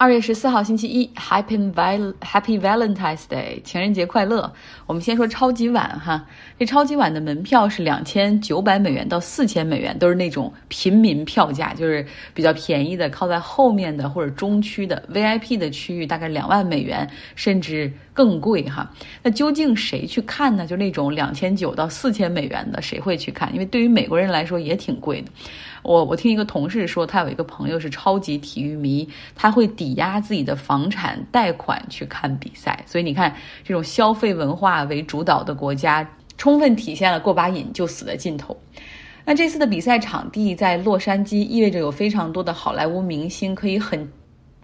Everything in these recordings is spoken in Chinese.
二月十四号星期一，Happy Val Happy Valentine's Day，情人节快乐。我们先说超级碗哈，这超级碗的门票是两千九百美元到四千美元，都是那种平民票价，就是比较便宜的，靠在后面的或者中区的 VIP 的区域，大概两万美元，甚至更贵哈。那究竟谁去看呢？就那种两千九到四千美元的，谁会去看？因为对于美国人来说也挺贵的。我我听一个同事说，他有一个朋友是超级体育迷，他会抵押自己的房产贷款去看比赛。所以你看，这种消费文化为主导的国家，充分体现了过把瘾就死的劲头。那这次的比赛场地在洛杉矶，意味着有非常多的好莱坞明星可以很。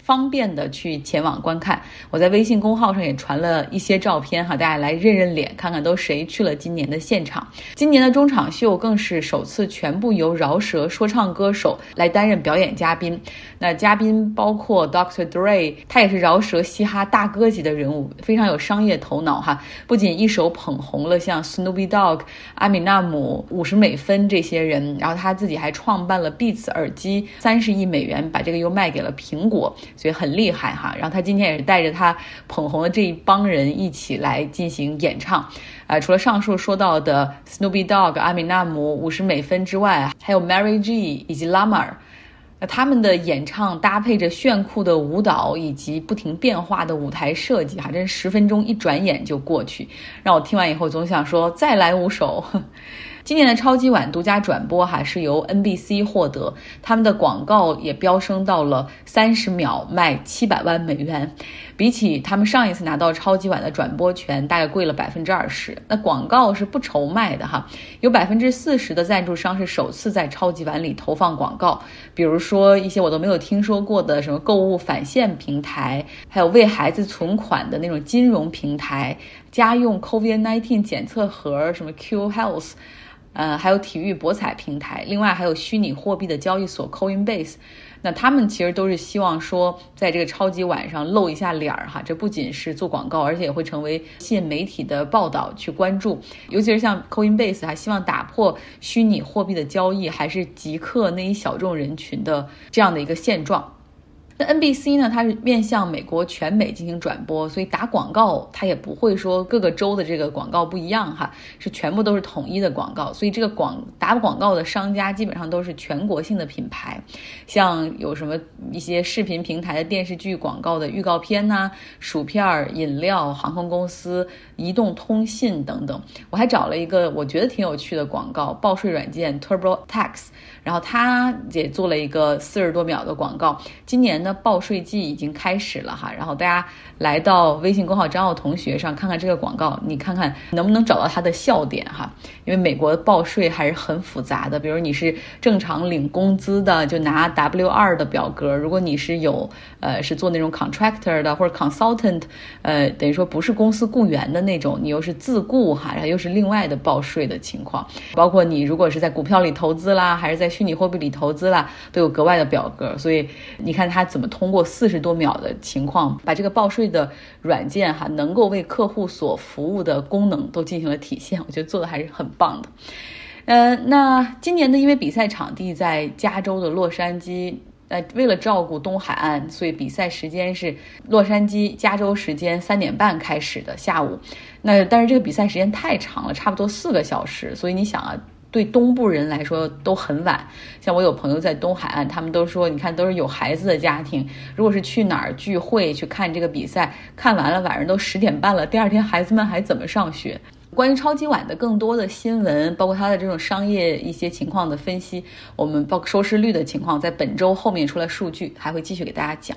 方便的去前往观看，我在微信公号上也传了一些照片哈，大家来认认脸，看看都谁去了今年的现场。今年的中场秀更是首次全部由饶舌说唱歌手来担任表演嘉宾。那嘉宾包括 Dr. Dre，他也是饶舌嘻哈大哥级的人物，非常有商业头脑哈。不仅一手捧红了像 Snoop Dogg、阿米纳姆、五十美分这些人，然后他自己还创办了 Beats 耳机，三十亿美元把这个又卖给了苹果。所以很厉害哈，然后他今天也是带着他捧红的这一帮人一起来进行演唱，啊，除了上述说到的 Snoopy Dog、阿米纳姆、五十美分之外，还有 Mary G 以及 Lamar，那他们的演唱搭配着炫酷的舞蹈以及不停变化的舞台设计，哈，真十分钟一转眼就过去，让我听完以后总想说再来五首。今年的超级碗独家转播哈是由 NBC 获得，他们的广告也飙升到了三十秒卖七百万美元，比起他们上一次拿到超级碗的转播权，大概贵了百分之二十。那广告是不愁卖的哈，有百分之四十的赞助商是首次在超级碗里投放广告，比如说一些我都没有听说过的什么购物返现平台，还有为孩子存款的那种金融平台，家用 COVID-19 检测盒，什么 Q Health。呃，还有体育博彩平台，另外还有虚拟货币的交易所 Coinbase，那他们其实都是希望说，在这个超级晚上露一下脸儿哈。这不仅是做广告，而且也会成为吸引媒体的报道去关注。尤其是像 Coinbase，还希望打破虚拟货币的交易还是极客那一小众人群的这样的一个现状。那 NBC 呢？它是面向美国全美进行转播，所以打广告它也不会说各个州的这个广告不一样哈，是全部都是统一的广告。所以这个广打广告的商家基本上都是全国性的品牌，像有什么一些视频平台的电视剧广告的预告片呐，薯片儿、饮料、航空公司、移动通信等等。我还找了一个我觉得挺有趣的广告，报税软件 TurboTax。然后他也做了一个四十多秒的广告。今年那，报税季已经开始了哈，然后大家来到微信公号张奥同学上看看这个广告，你看看能不能找到他的笑点哈。因为美国的报税还是很复杂的，比如你是正常领工资的，就拿 W 二的表格；如果你是有呃是做那种 contractor 的或者 consultant，呃等于说不是公司雇员的那种，你又是自雇哈，然后又是另外的报税的情况。包括你如果是在股票里投资啦，还是在虚拟货币里投资啦，都有格外的表格，所以你看他怎么通过四十多秒的情况，把这个报税的软件哈能够为客户所服务的功能都进行了体现，我觉得做的还是很棒的。呃，那今年呢，因为比赛场地在加州的洛杉矶，呃，为了照顾东海岸，所以比赛时间是洛杉矶加州时间三点半开始的下午。那但是这个比赛时间太长了，差不多四个小时，所以你想啊。对东部人来说都很晚，像我有朋友在东海岸，他们都说，你看都是有孩子的家庭，如果是去哪儿聚会去看这个比赛，看完了晚上都十点半了，第二天孩子们还怎么上学？关于超级碗的更多的新闻，包括它的这种商业一些情况的分析，我们包括收视率的情况，在本周后面出来数据，还会继续给大家讲。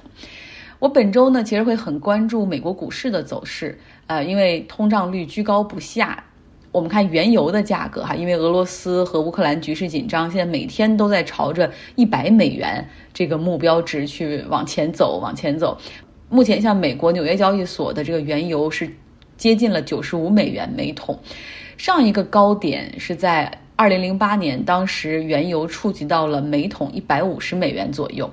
我本周呢，其实会很关注美国股市的走势，呃，因为通胀率居高不下。我们看原油的价格哈，因为俄罗斯和乌克兰局势紧张，现在每天都在朝着一百美元这个目标值去往前走，往前走。目前像美国纽约交易所的这个原油是接近了九十五美元每桶，上一个高点是在二零零八年，当时原油触及到了每桶一百五十美元左右。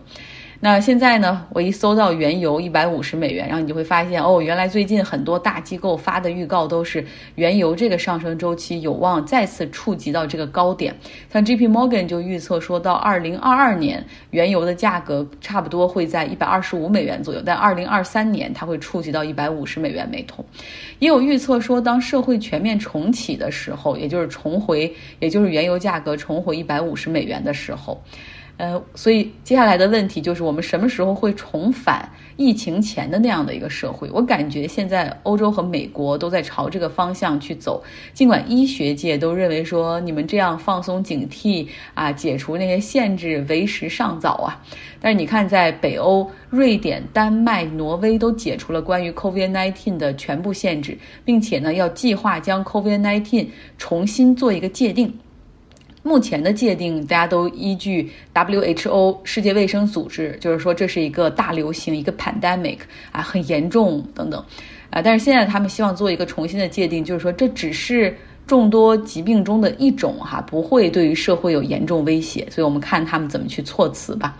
那现在呢？我一搜到原油一百五十美元，然后你就会发现，哦，原来最近很多大机构发的预告都是原油这个上升周期有望再次触及到这个高点。像 J.P. Morgan 就预测说到二零二二年，原油的价格差不多会在一百二十五美元左右，但二零二三年它会触及到一百五十美元每桶。也有预测说，当社会全面重启的时候，也就是重回，也就是原油价格重回一百五十美元的时候。呃，所以接下来的问题就是，我们什么时候会重返疫情前的那样的一个社会？我感觉现在欧洲和美国都在朝这个方向去走，尽管医学界都认为说你们这样放松警惕啊，解除那些限制为时尚早啊。但是你看，在北欧，瑞典、丹麦、挪威都解除了关于 COVID-19 的全部限制，并且呢，要计划将 COVID-19 重新做一个界定。目前的界定，大家都依据 WHO 世界卫生组织，就是说这是一个大流行，一个 pandemic 啊，很严重等等，啊，但是现在他们希望做一个重新的界定，就是说这只是众多疾病中的一种哈，不会对于社会有严重威胁，所以我们看他们怎么去措辞吧。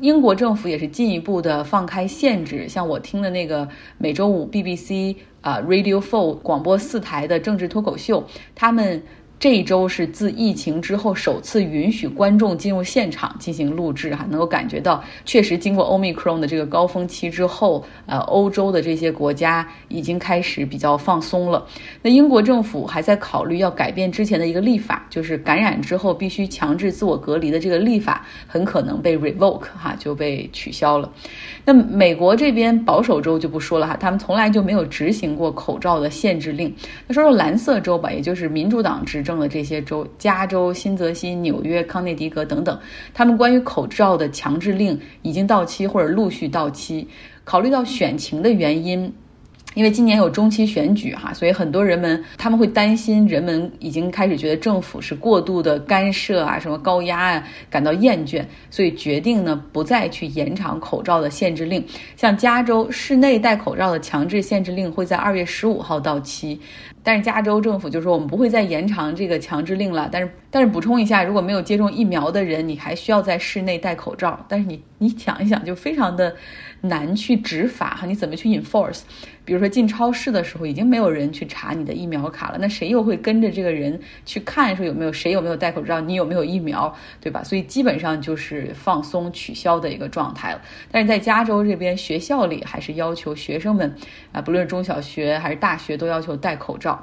英国政府也是进一步的放开限制，像我听的那个每周五 BBC 啊 Radio Four 广播四台的政治脱口秀，他们。这一周是自疫情之后首次允许观众进入现场进行录制，哈，能够感觉到确实经过 Omicron 的这个高峰期之后，呃，欧洲的这些国家已经开始比较放松了。那英国政府还在考虑要改变之前的一个立法，就是感染之后必须强制自我隔离的这个立法，很可能被 revoke 哈，就被取消了。那美国这边保守州就不说了哈，他们从来就没有执行过口罩的限制令。那说说蓝色州吧，也就是民主党执。政的这些州，加州、新泽西、纽约、康涅狄格等等，他们关于口罩的强制令已经到期或者陆续到期。考虑到选情的原因。因为今年有中期选举哈，所以很多人们他们会担心，人们已经开始觉得政府是过度的干涉啊，什么高压啊，感到厌倦，所以决定呢不再去延长口罩的限制令。像加州室内戴口罩的强制限制令会在二月十五号到期，但是加州政府就说我们不会再延长这个强制令了。但是但是补充一下，如果没有接种疫苗的人，你还需要在室内戴口罩。但是你你想一想，就非常的难去执法哈，你怎么去 enforce？比如说进超市的时候，已经没有人去查你的疫苗卡了，那谁又会跟着这个人去看，说有没有谁有没有戴口罩，你有没有疫苗，对吧？所以基本上就是放松取消的一个状态了。但是在加州这边，学校里还是要求学生们啊，不论中小学还是大学，都要求戴口罩。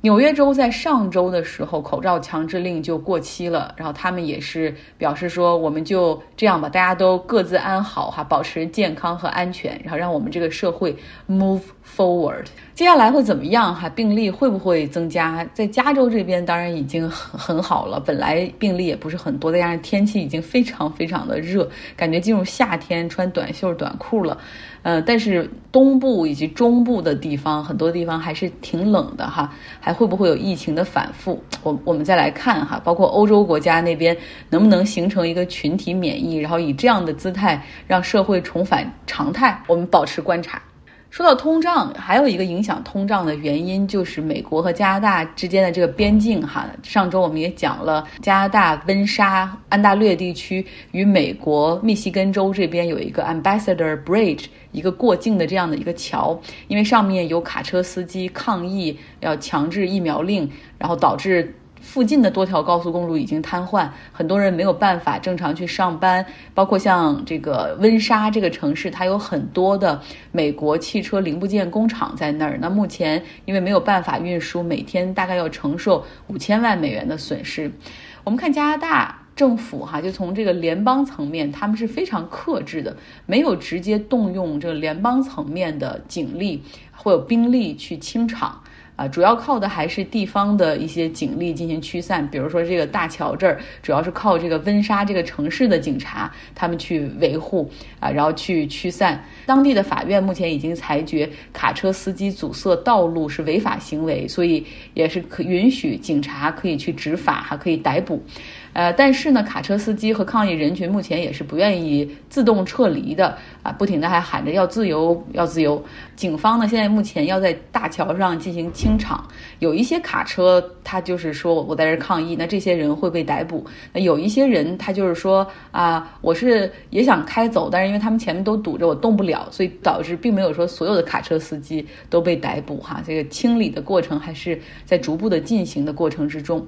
纽约州在上周的时候，口罩强制令就过期了，然后他们也是表示说，我们就这样吧，大家都各自安好哈，保持健康和安全，然后让我们这个社会 move forward。接下来会怎么样哈？病例会不会增加？在加州这边当然已经很很好了，本来病例也不是很多，再加上天气已经非常非常的热，感觉进入夏天穿短袖短裤了。呃，但是东部以及中部的地方，很多地方还是挺冷的哈，还会不会有疫情的反复？我我们再来看哈，包括欧洲国家那边能不能形成一个群体免疫，然后以这样的姿态让社会重返常态，我们保持观察。说到通胀，还有一个影响通胀的原因就是美国和加拿大之间的这个边境哈。上周我们也讲了，加拿大温莎安大略地区与美国密西根州这边有一个 Ambassador Bridge，一个过境的这样的一个桥，因为上面有卡车司机抗议要强制疫苗令，然后导致。附近的多条高速公路已经瘫痪，很多人没有办法正常去上班。包括像这个温莎这个城市，它有很多的美国汽车零部件工厂在那儿。那目前因为没有办法运输，每天大概要承受五千万美元的损失。我们看加拿大政府哈，就从这个联邦层面，他们是非常克制的，没有直接动用这个联邦层面的警力或有兵力去清场。啊，主要靠的还是地方的一些警力进行驱散，比如说这个大桥这儿，主要是靠这个温莎这个城市的警察，他们去维护啊，然后去驱散。当地的法院目前已经裁决，卡车司机阻塞道路是违法行为，所以也是可允许警察可以去执法，还可以逮捕。呃，但是呢，卡车司机和抗议人群目前也是不愿意自动撤离的啊，不停的还喊着要自由，要自由。警方呢，现在目前要在大桥上进行清场，有一些卡车他就是说我在这抗议，那这些人会被逮捕。那有一些人他就是说啊，我是也想开走，但是因为他们前面都堵着，我动不了，所以导致并没有说所有的卡车司机都被逮捕哈。这个清理的过程还是在逐步的进行的过程之中。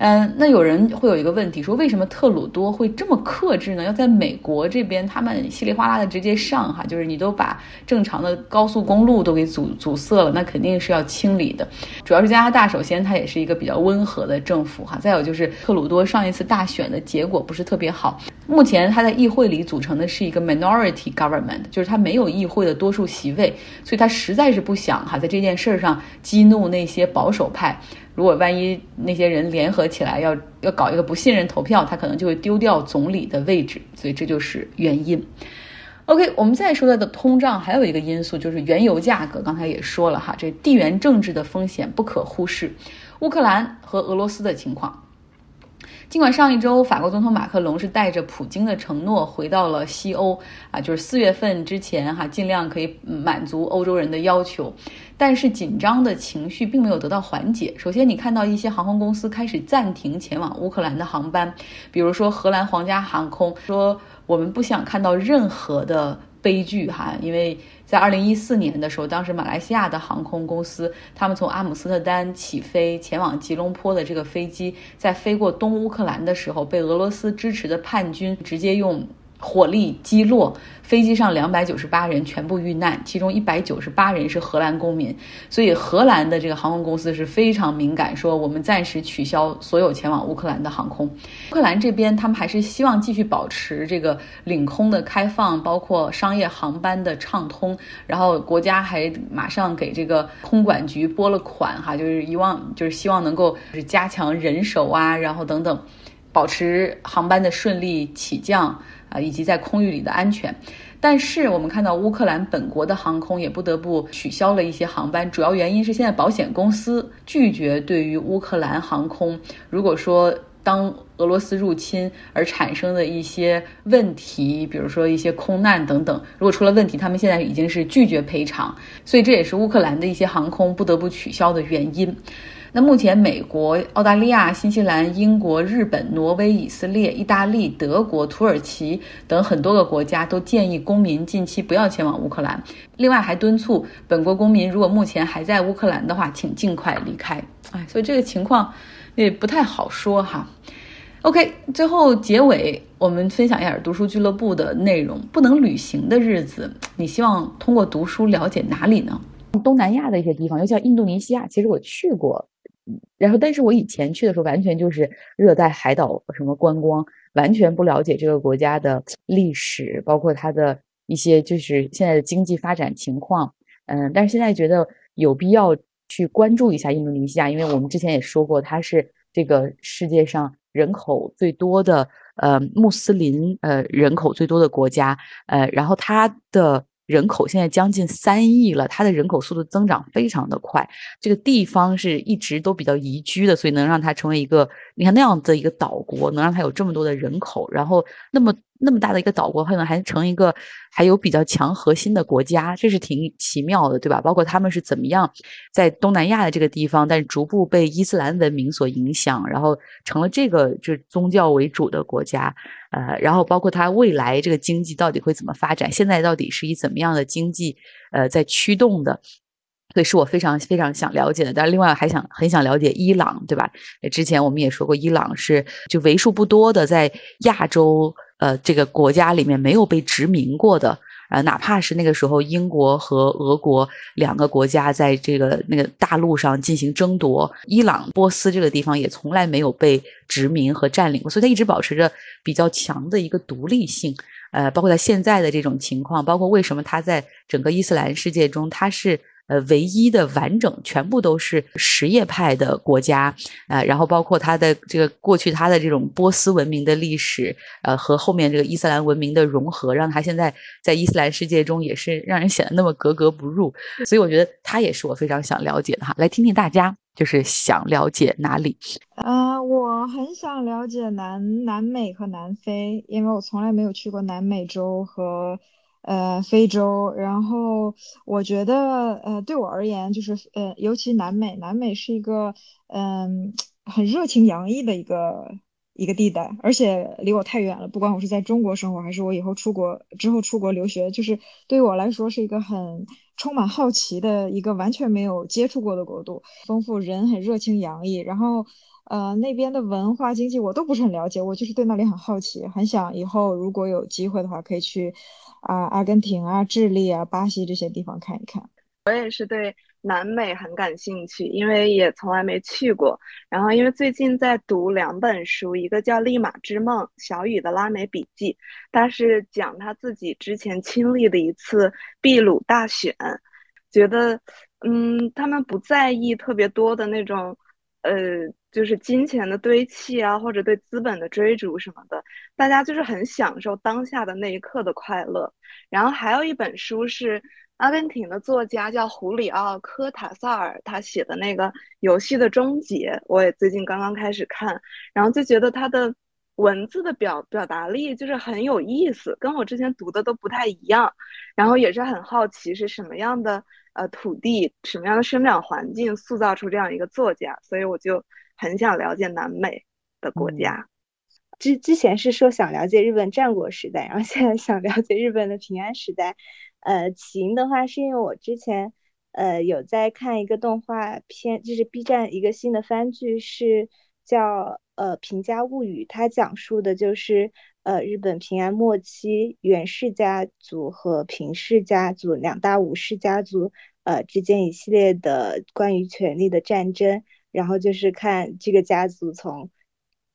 嗯，那有人会有一个问题，说为什么特鲁多会这么克制呢？要在美国这边，他们稀里哗啦的直接上哈，就是你都把正常的高速公路都给阻阻塞了，那肯定是要清理的。主要是加拿大，首先它也是一个比较温和的政府哈，再有就是特鲁多上一次大选的结果不是特别好，目前他在议会里组成的是一个 minority government，就是他没有议会的多数席位，所以他实在是不想哈在这件事上激怒那些保守派。如果万一那些人联合起来要要搞一个不信任投票，他可能就会丢掉总理的位置，所以这就是原因。OK，我们再说到的通胀还有一个因素就是原油价格，刚才也说了哈，这地缘政治的风险不可忽视，乌克兰和俄罗斯的情况。尽管上一周法国总统马克龙是带着普京的承诺回到了西欧啊，就是四月份之前哈，尽量可以满足欧洲人的要求，但是紧张的情绪并没有得到缓解。首先，你看到一些航空公司开始暂停前往乌克兰的航班，比如说荷兰皇家航空说，我们不想看到任何的悲剧哈，因为。在二零一四年的时候，当时马来西亚的航空公司，他们从阿姆斯特丹起飞前往吉隆坡的这个飞机，在飞过东乌克兰的时候，被俄罗斯支持的叛军直接用。火力击落飞机上两百九十八人全部遇难，其中一百九十八人是荷兰公民。所以荷兰的这个航空公司是非常敏感，说我们暂时取消所有前往乌克兰的航空。乌克兰这边他们还是希望继续保持这个领空的开放，包括商业航班的畅通。然后国家还马上给这个空管局拨了款，哈，就是希望就是希望能够就是加强人手啊，然后等等，保持航班的顺利起降。啊，以及在空域里的安全，但是我们看到乌克兰本国的航空也不得不取消了一些航班，主要原因是现在保险公司拒绝对于乌克兰航空，如果说当俄罗斯入侵而产生的一些问题，比如说一些空难等等，如果出了问题，他们现在已经是拒绝赔偿，所以这也是乌克兰的一些航空不得不取消的原因。那目前，美国、澳大利亚、新西兰、英国、日本、挪威、以色列、意大利、德国、土耳其等很多个国家都建议公民近期不要前往乌克兰。另外，还敦促本国公民，如果目前还在乌克兰的话，请尽快离开。哎，所以这个情况也不太好说哈。OK，最后结尾，我们分享一下读书俱乐部的内容。不能旅行的日子，你希望通过读书了解哪里呢？东南亚的一些地方，又叫印度尼西亚，其实我去过。然后，但是我以前去的时候，完全就是热带海岛什么观光，完全不了解这个国家的历史，包括它的一些就是现在的经济发展情况。嗯，但是现在觉得有必要去关注一下印度尼西亚，因为我们之前也说过，它是这个世界上人口最多的呃穆斯林呃人口最多的国家，呃，然后它的。人口现在将近三亿了，它的人口速度增长非常的快。这个地方是一直都比较宜居的，所以能让它成为一个你看那样的一个岛国，能让它有这么多的人口，然后那么。那么大的一个岛国，可能还成一个还有比较强核心的国家，这是挺奇妙的，对吧？包括他们是怎么样在东南亚的这个地方，但是逐步被伊斯兰文明所影响，然后成了这个就是宗教为主的国家，呃，然后包括它未来这个经济到底会怎么发展，现在到底是以怎么样的经济呃在驱动的，所以是我非常非常想了解的。但是另外还想很想了解伊朗，对吧？之前我们也说过，伊朗是就为数不多的在亚洲。呃，这个国家里面没有被殖民过的，呃，哪怕是那个时候英国和俄国两个国家在这个那个大陆上进行争夺，伊朗、波斯这个地方也从来没有被殖民和占领过，所以它一直保持着比较强的一个独立性。呃，包括在现在的这种情况，包括为什么它在整个伊斯兰世界中它是。呃，唯一的完整，全部都是什叶派的国家，呃，然后包括它的这个过去它的这种波斯文明的历史，呃，和后面这个伊斯兰文明的融合，让它现在在伊斯兰世界中也是让人显得那么格格不入。所以我觉得它也是我非常想了解的哈，来听听大家就是想了解哪里啊？我很想了解南南美和南非，因为我从来没有去过南美洲和呃非洲。然后我觉得呃对我而言，就是呃尤其南美，南美是一个嗯很热情洋溢的一个一个地带，而且离我太远了。不管我是在中国生活，还是我以后出国之后出国留学，就是对于我来说是一个很充满好奇的一个完全没有接触过的国度，丰富人很热情洋溢，然后。呃，那边的文化经济我都不是很了解，我就是对那里很好奇，很想以后如果有机会的话，可以去啊阿根廷啊、智利啊、巴西这些地方看一看。我也是对南美很感兴趣，因为也从来没去过。然后因为最近在读两本书，一个叫《利马之梦》，小雨的拉美笔记，他是讲他自己之前亲历的一次秘鲁大选，觉得嗯，他们不在意特别多的那种。呃，就是金钱的堆砌啊，或者对资本的追逐什么的，大家就是很享受当下的那一刻的快乐。然后还有一本书是阿根廷的作家叫胡里奥·科塔萨尔，他写的那个《游戏的终结》，我也最近刚刚开始看，然后就觉得他的文字的表表达力就是很有意思，跟我之前读的都不太一样。然后也是很好奇是什么样的。呃，土地什么样的生长环境塑造出这样一个作家，所以我就很想了解南美的国家。之之前是说想了解日本战国时代，然后现在想了解日本的平安时代。呃，起因的话是因为我之前呃有在看一个动画片，就是 B 站一个新的番剧，是叫呃《平家物语》，它讲述的就是呃日本平安末期源氏家族和平氏家族两大武士家族。呃，之间一系列的关于权力的战争，然后就是看这个家族从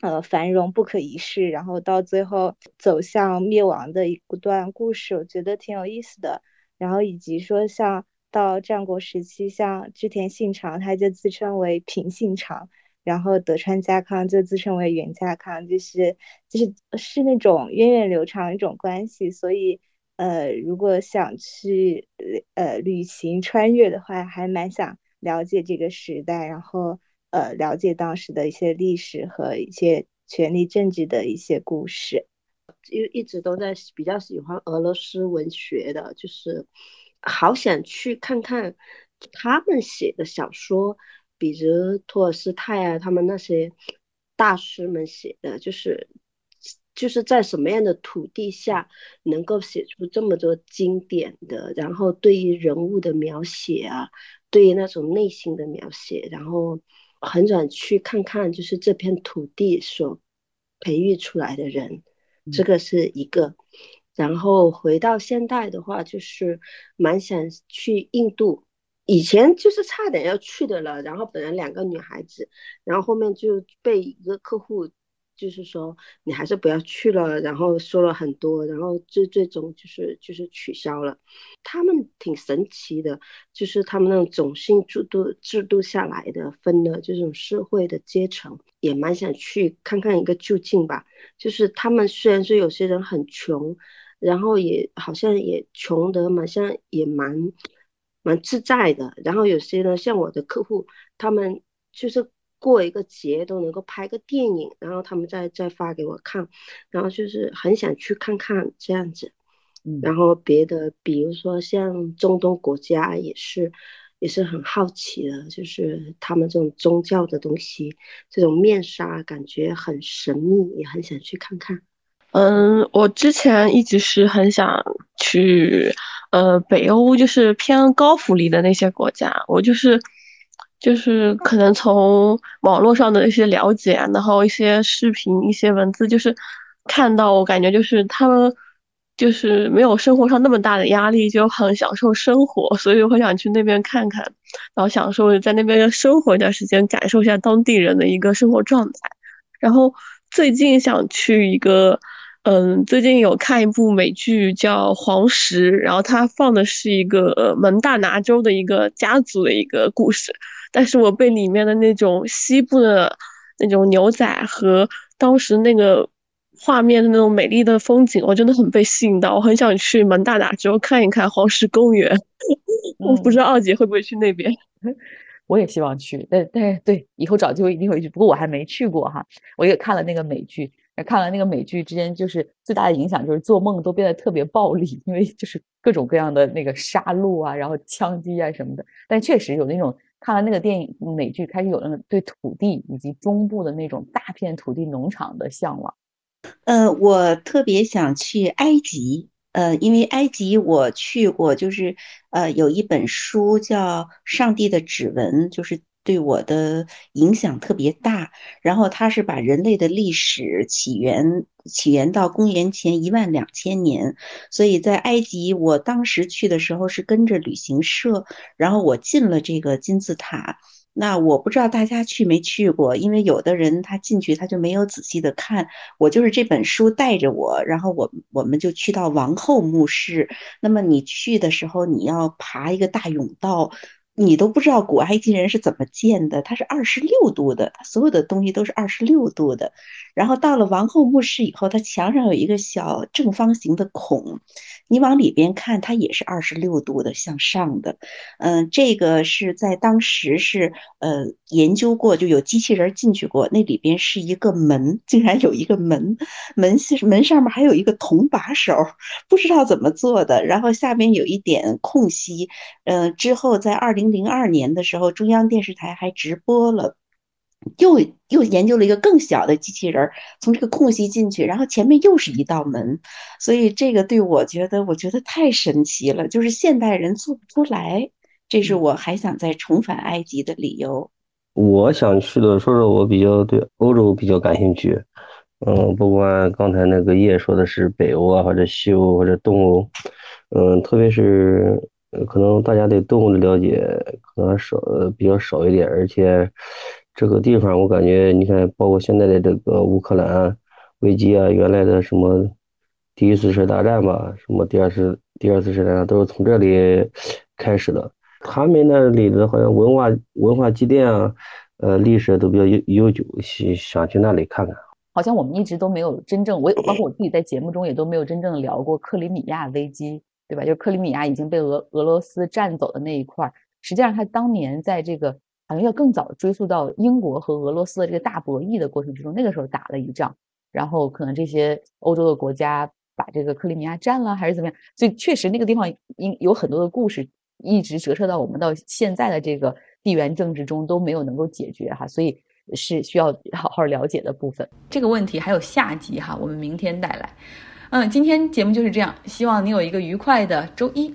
呃繁荣不可一世，然后到最后走向灭亡的一段故事，我觉得挺有意思的。然后以及说像到战国时期，像织田信长他就自称为平信长，然后德川家康就自称为源家康，就是就是是那种源远流长一种关系，所以。呃，如果想去呃旅行穿越的话，还蛮想了解这个时代，然后呃了解当时的一些历史和一些权力政治的一些故事。因为一直都在比较喜欢俄罗斯文学的，就是好想去看看他们写的小说，比如托尔斯泰啊，他们那些大师们写的，就是。就是在什么样的土地下能够写出这么多经典的，然后对于人物的描写啊，对于那种内心的描写，然后很想去看看，就是这片土地所培育出来的人，这个是一个。然后回到现代的话，就是蛮想去印度，以前就是差点要去的了，然后本来两个女孩子，然后后面就被一个客户。就是说，你还是不要去了。然后说了很多，然后最最终就是就是取消了。他们挺神奇的，就是他们那种种姓制度制度下来的分的这种社会的阶层，也蛮想去看看一个究竟吧。就是他们虽然说有些人很穷，然后也好像也穷得蛮像也蛮蛮自在的。然后有些呢，像我的客户，他们就是。过一个节都能够拍个电影，然后他们再再发给我看，然后就是很想去看看这样子。然后别的，比如说像中东国家也是，也是很好奇的，就是他们这种宗教的东西，这种面纱感觉很神秘，也很想去看看。嗯，我之前一直是很想去，呃，北欧就是偏高福利的那些国家，我就是。就是可能从网络上的一些了解，然后一些视频、一些文字，就是看到我感觉就是他们就是没有生活上那么大的压力，就很享受生活，所以我很想去那边看看，然后享受在那边生活一段时间，感受一下当地人的一个生活状态。然后最近想去一个，嗯，最近有看一部美剧叫《黄石》，然后它放的是一个呃蒙大拿州的一个家族的一个故事。但是我被里面的那种西部的那种牛仔和当时那个画面的那种美丽的风景，我真的很被吸引到，我很想去蒙大拿州看一看黄石公园。我不知道二姐会不会去那边。我也希望去，但但对以后找机会一定会去。不过我还没去过哈，我也看了那个美剧，看了那个美剧之间就是最大的影响就是做梦都变得特别暴力，因为就是各种各样的那个杀戮啊，然后枪击啊什么的。但确实有那种看了那个电影美剧，开始有那种对土地以及中部的那种大片土地农场的向往。呃，我特别想去埃及。呃，因为埃及我去过，就是呃，有一本书叫《上帝的指纹》，就是对我的影响特别大。然后他是把人类的历史起源起源到公元前一万两千年，所以在埃及，我当时去的时候是跟着旅行社，然后我进了这个金字塔。那我不知道大家去没去过，因为有的人他进去他就没有仔细的看。我就是这本书带着我，然后我我们就去到王后墓室。那么你去的时候，你要爬一个大甬道。你都不知道古埃及人是怎么建的，它是二十六度的，它所有的东西都是二十六度的。然后到了王后墓室以后，它墙上有一个小正方形的孔，你往里边看，它也是二十六度的向上的。嗯，这个是在当时是呃研究过，就有机器人进去过，那里边是一个门，竟然有一个门，门门上面还有一个铜把手，不知道怎么做的。然后下边有一点空隙，嗯，之后在二零。零二年的时候，中央电视台还直播了，又又研究了一个更小的机器人，从这个空隙进去，然后前面又是一道门，所以这个对我觉得，我觉得太神奇了，就是现代人做不出来，这是我还想再重返埃及的理由。我想去的，说说我比较对欧洲比较感兴趣，嗯，不管刚才那个叶说的是北欧啊，或者西欧或者东欧，嗯，特别是。可能大家对动物的了解可能少，比较少一点，而且这个地方我感觉，你看，包括现在的这个乌克兰危机啊，原来的什么第一次世界大战吧，什么第二次第二次世界大战都是从这里开始的。他们那里的好像文化文化积淀啊，呃，历史都比较悠悠久，想想去那里看看。好像我们一直都没有真正，我包括我自己在节目中也都没有真正聊过克里米亚危机。对吧？就是克里米亚已经被俄俄罗斯占走的那一块，实际上他当年在这个好像要更早追溯到英国和俄罗斯的这个大博弈的过程之中，那个时候打了一仗，然后可能这些欧洲的国家把这个克里米亚占了，还是怎么样？所以确实那个地方应有很多的故事，一直折射到我们到现在的这个地缘政治中都没有能够解决哈，所以是需要好好了解的部分。这个问题还有下集哈，我们明天带来。嗯，今天节目就是这样，希望你有一个愉快的周一。